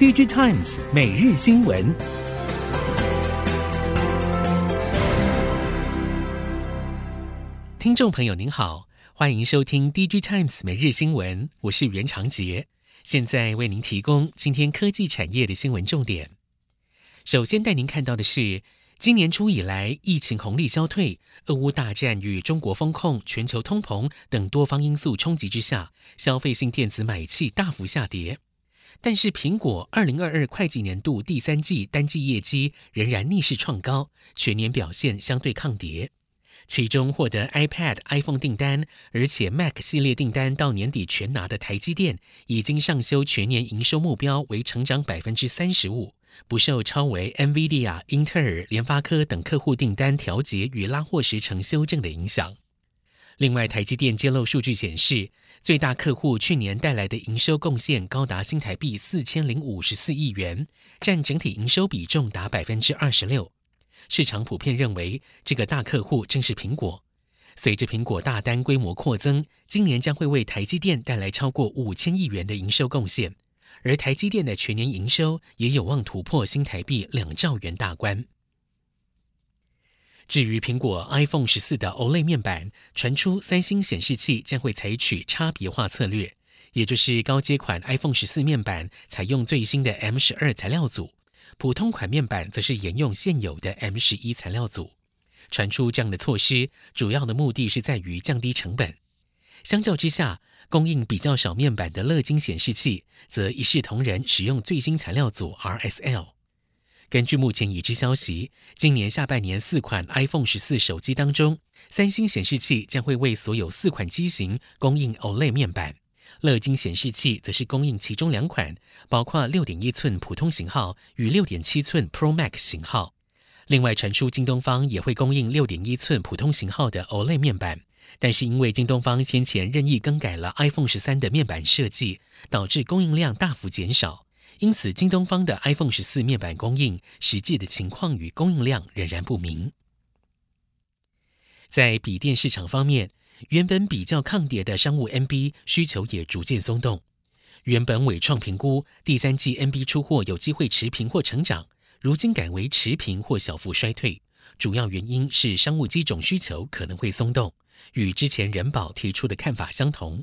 DigiTimes 每日新闻，听众朋友您好，欢迎收听 DigiTimes 每日新闻，我是袁长杰，现在为您提供今天科技产业的新闻重点。首先带您看到的是，今年初以来，疫情红利消退，俄乌大战与中国风控、全球通膨等多方因素冲击之下，消费性电子买气大幅下跌。但是，苹果二零二二会计年度第三季单季业绩仍然逆势创高，全年表现相对抗跌。其中获得 iPad、iPhone 订单，而且 Mac 系列订单到年底全拿的台积电，已经上修全年营收目标为成长百分之三十五，不受超微、NVIDIA、英特尔、联发科等客户订单调节与拉货时程修正的影响。另外，台积电揭露数据显示，最大客户去年带来的营收贡献高达新台币四千零五十四亿元，占整体营收比重达百分之二十六。市场普遍认为，这个大客户正是苹果。随着苹果大单规模扩增，今年将会为台积电带来超过五千亿元的营收贡献，而台积电的全年营收也有望突破新台币两兆元大关。至于苹果 iPhone 十四的 OLED 面板，传出三星显示器将会采取差别化策略，也就是高阶款 iPhone 十四面板采用最新的 M 十二材料组，普通款面板则是沿用现有的 M 十一材料组。传出这样的措施，主要的目的是在于降低成本。相较之下，供应比较少面板的乐金显示器，则一视同仁使用最新材料组 RSL。根据目前已知消息，今年下半年四款 iPhone 十四手机当中，三星显示器将会为所有四款机型供应 OLED 面板，乐金显示器则是供应其中两款，包括六点一寸普通型号与六点七寸 Pro Max 型号。另外传出京东方也会供应六点一寸普通型号的 OLED 面板，但是因为京东方先前任意更改了 iPhone 十三的面板设计，导致供应量大幅减少。因此，京东方的 iPhone 十四面板供应实际的情况与供应量仍然不明。在笔电市场方面，原本比较抗跌的商务 NB 需求也逐渐松动。原本伟创评估第三季 NB 出货有机会持平或成长，如今改为持平或小幅衰退。主要原因是商务机种需求可能会松动，与之前人保提出的看法相同。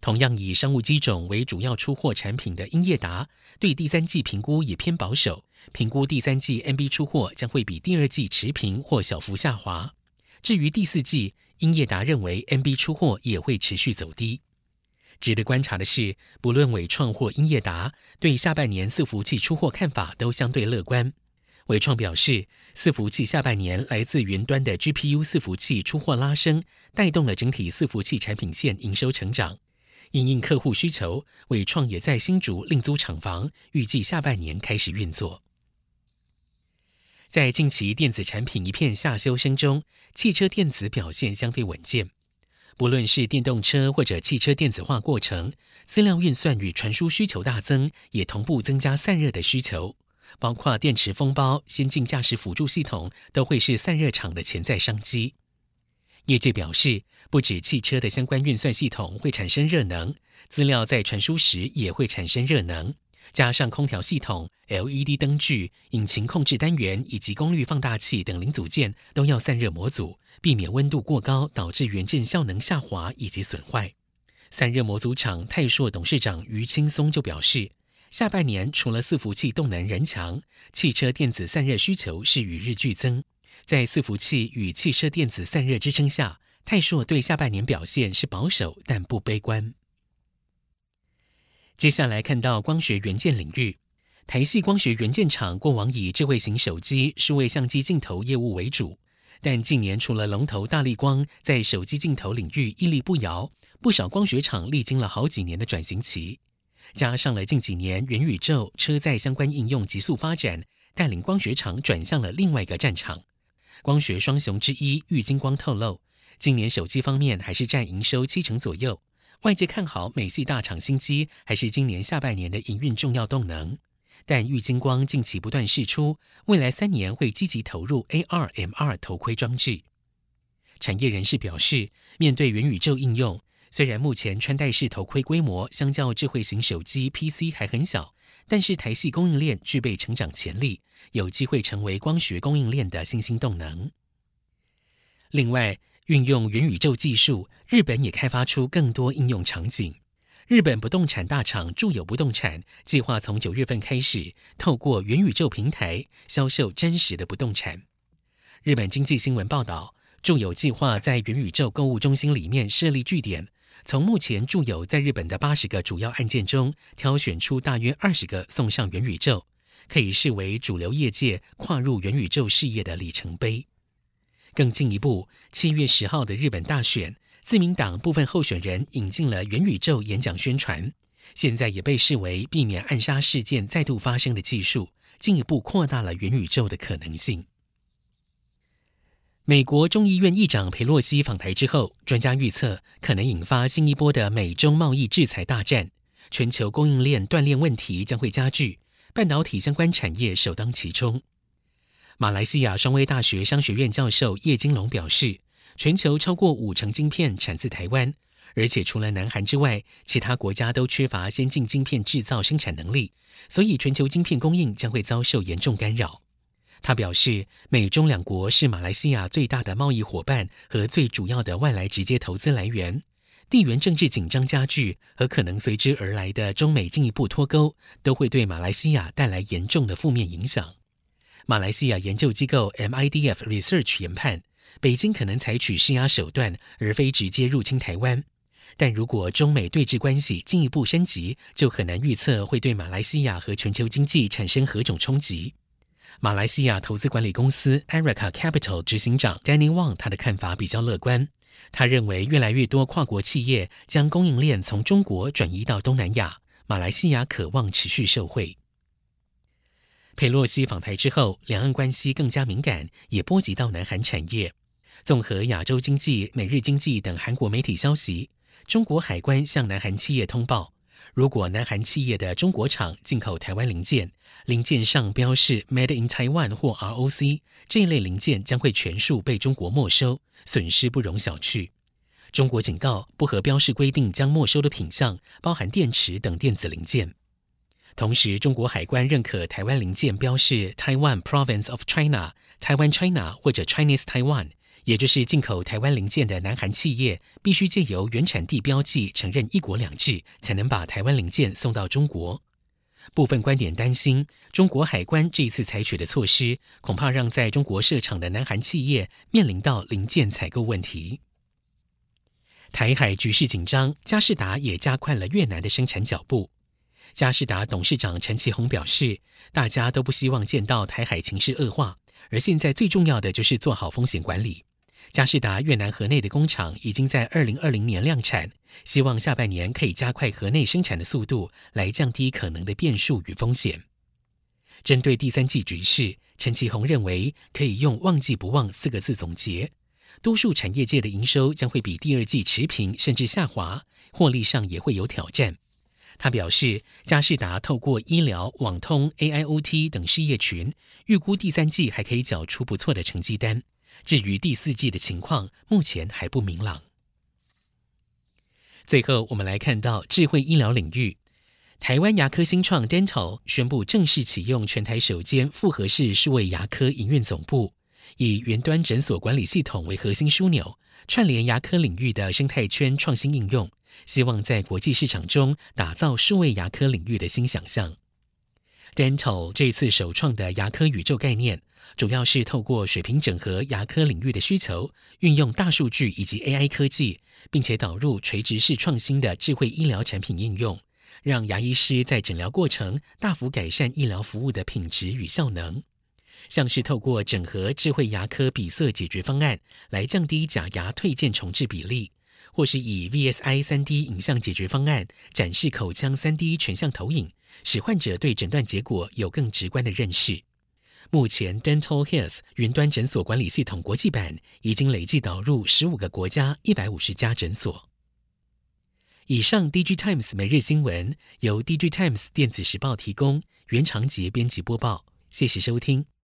同样以商务机种为主要出货产品的英业达，对第三季评估也偏保守，评估第三季 NB 出货将会比第二季持平或小幅下滑。至于第四季，英业达认为 NB 出货也会持续走低。值得观察的是，不论伟创或英业达，对下半年伺服器出货看法都相对乐观。伟创表示，伺服器下半年来自云端的 GPU 伺服器出货拉升，带动了整体伺服器产品线营收成长。因应客户需求，为创业在新竹另租厂房，预计下半年开始运作。在近期电子产品一片下修声中，汽车电子表现相对稳健。不论是电动车或者汽车电子化过程，资料运算与传输需求大增，也同步增加散热的需求，包括电池封包、先进驾驶辅助系统，都会是散热厂的潜在商机。业界表示，不止汽车的相关运算系统会产生热能，资料在传输时也会产生热能。加上空调系统、LED 灯具、引擎控制单元以及功率放大器等零组件都要散热模组，避免温度过高导致元件效能下滑以及损坏。散热模组厂泰硕董事长余青松就表示，下半年除了伺服器动能仍强，汽车电子散热需求是与日俱增。在伺服器与汽车电子散热支撑下，泰硕对下半年表现是保守但不悲观。接下来看到光学元件领域，台系光学元件厂过往以智慧型手机、数位相机镜头业务为主，但近年除了龙头大立光在手机镜头领域屹立不摇，不少光学厂历经了好几年的转型期，加上了近几年元宇宙、车载相关应用急速发展，带领光学厂转向了另外一个战场。光学双雄之一玉晶光透露，今年手机方面还是占营收七成左右。外界看好美系大厂新机，还是今年下半年的营运重要动能。但玉晶光近期不断释出，未来三年会积极投入 AR、MR 头盔装置。产业人士表示，面对元宇宙应用，虽然目前穿戴式头盔规模相较智慧型手机 PC 还很小，但是台系供应链具备成长潜力，有机会成为光学供应链的新兴动能。另外，运用元宇宙技术，日本也开发出更多应用场景。日本不动产大厂住友不动产计划从九月份开始，透过元宇宙平台销售真实的不动产。日本经济新闻报道，住友计划在元宇宙购物中心里面设立据点，从目前住友在日本的八十个主要案件中挑选出大约二十个送上元宇宙，可以视为主流业界跨入元宇宙事业的里程碑。更进一步，七月十号的日本大选，自民党部分候选人引进了元宇宙演讲宣传，现在也被视为避免暗杀事件再度发生的技术，进一步扩大了元宇宙的可能性。美国众议院议长裴洛西访台之后，专家预测可能引发新一波的美中贸易制裁大战，全球供应链断裂问题将会加剧，半导体相关产业首当其冲。马来西亚双威大学商学院教授叶金龙表示，全球超过五成晶片产自台湾，而且除了南韩之外，其他国家都缺乏先进晶片制造生产能力，所以全球晶片供应将会遭受严重干扰。他表示，美中两国是马来西亚最大的贸易伙伴和最主要的外来直接投资来源，地缘政治紧张加剧和可能随之而来的中美进一步脱钩，都会对马来西亚带来严重的负面影响。马来西亚研究机构 MIDF Research 研判，北京可能采取施压手段，而非直接入侵台湾。但如果中美对峙关系进一步升级，就很难预测会对马来西亚和全球经济产生何种冲击。马来西亚投资管理公司 Erica Capital 执行长 Danny Wang 他的看法比较乐观，他认为越来越多跨国企业将供应链从中国转移到东南亚，马来西亚渴望持续受惠。佩洛西访台之后，两岸关系更加敏感，也波及到南韩产业。综合亚洲经济、每日经济等韩国媒体消息，中国海关向南韩企业通报，如果南韩企业的中国厂进口台湾零件，零件上标示 “Made in Taiwan” 或 ROC，这一类零件将会全数被中国没收，损失不容小觑。中国警告，不合标示规定将没收的品项包含电池等电子零件。同时，中国海关认可台湾零件标示 Taiwan Province of China、台湾 China 或者 Chinese Taiwan，也就是进口台湾零件的南韩企业必须借由原产地标记承认一国两制，才能把台湾零件送到中国。部分观点担心，中国海关这一次采取的措施，恐怕让在中国设厂的南韩企业面临到零件采购问题。台海局势紧张，佳士达也加快了越南的生产脚步。佳士达董事长陈其宏表示：“大家都不希望见到台海情势恶化，而现在最重要的就是做好风险管理。嘉士达越南河内的工厂已经在二零二零年量产，希望下半年可以加快河内生产的速度，来降低可能的变数与风险。”针对第三季局势，陈其宏认为可以用“旺季不旺”四个字总结：多数产业界的营收将会比第二季持平甚至下滑，获利上也会有挑战。他表示，嘉士达透过医疗、网通、AIoT 等事业群，预估第三季还可以缴出不错的成绩单。至于第四季的情况，目前还不明朗。最后，我们来看到智慧医疗领域，台湾牙科新创 Dental 宣布正式启用全台首间复合式数位牙科营运总部，以云端诊所管理系统为核心枢纽，串联牙科领域的生态圈创新应用。希望在国际市场中打造数位牙科领域的新想象。Dental 这次首创的牙科宇宙概念，主要是透过水平整合牙科领域的需求，运用大数据以及 AI 科技，并且导入垂直式创新的智慧医疗产品应用，让牙医师在诊疗过程大幅改善医疗服务的品质与效能。像是透过整合智慧牙科比色解决方案，来降低假牙退件重置比例。或是以 VSI 3D 影像解决方案展示口腔 3D 全像投影，使患者对诊断结果有更直观的认识。目前 Dental Health 云端诊所管理系统国际版已经累计导入十五个国家一百五十家诊所。以上 DG Times 每日新闻由 DG Times 电子时报提供，袁长杰编辑播报，谢谢收听。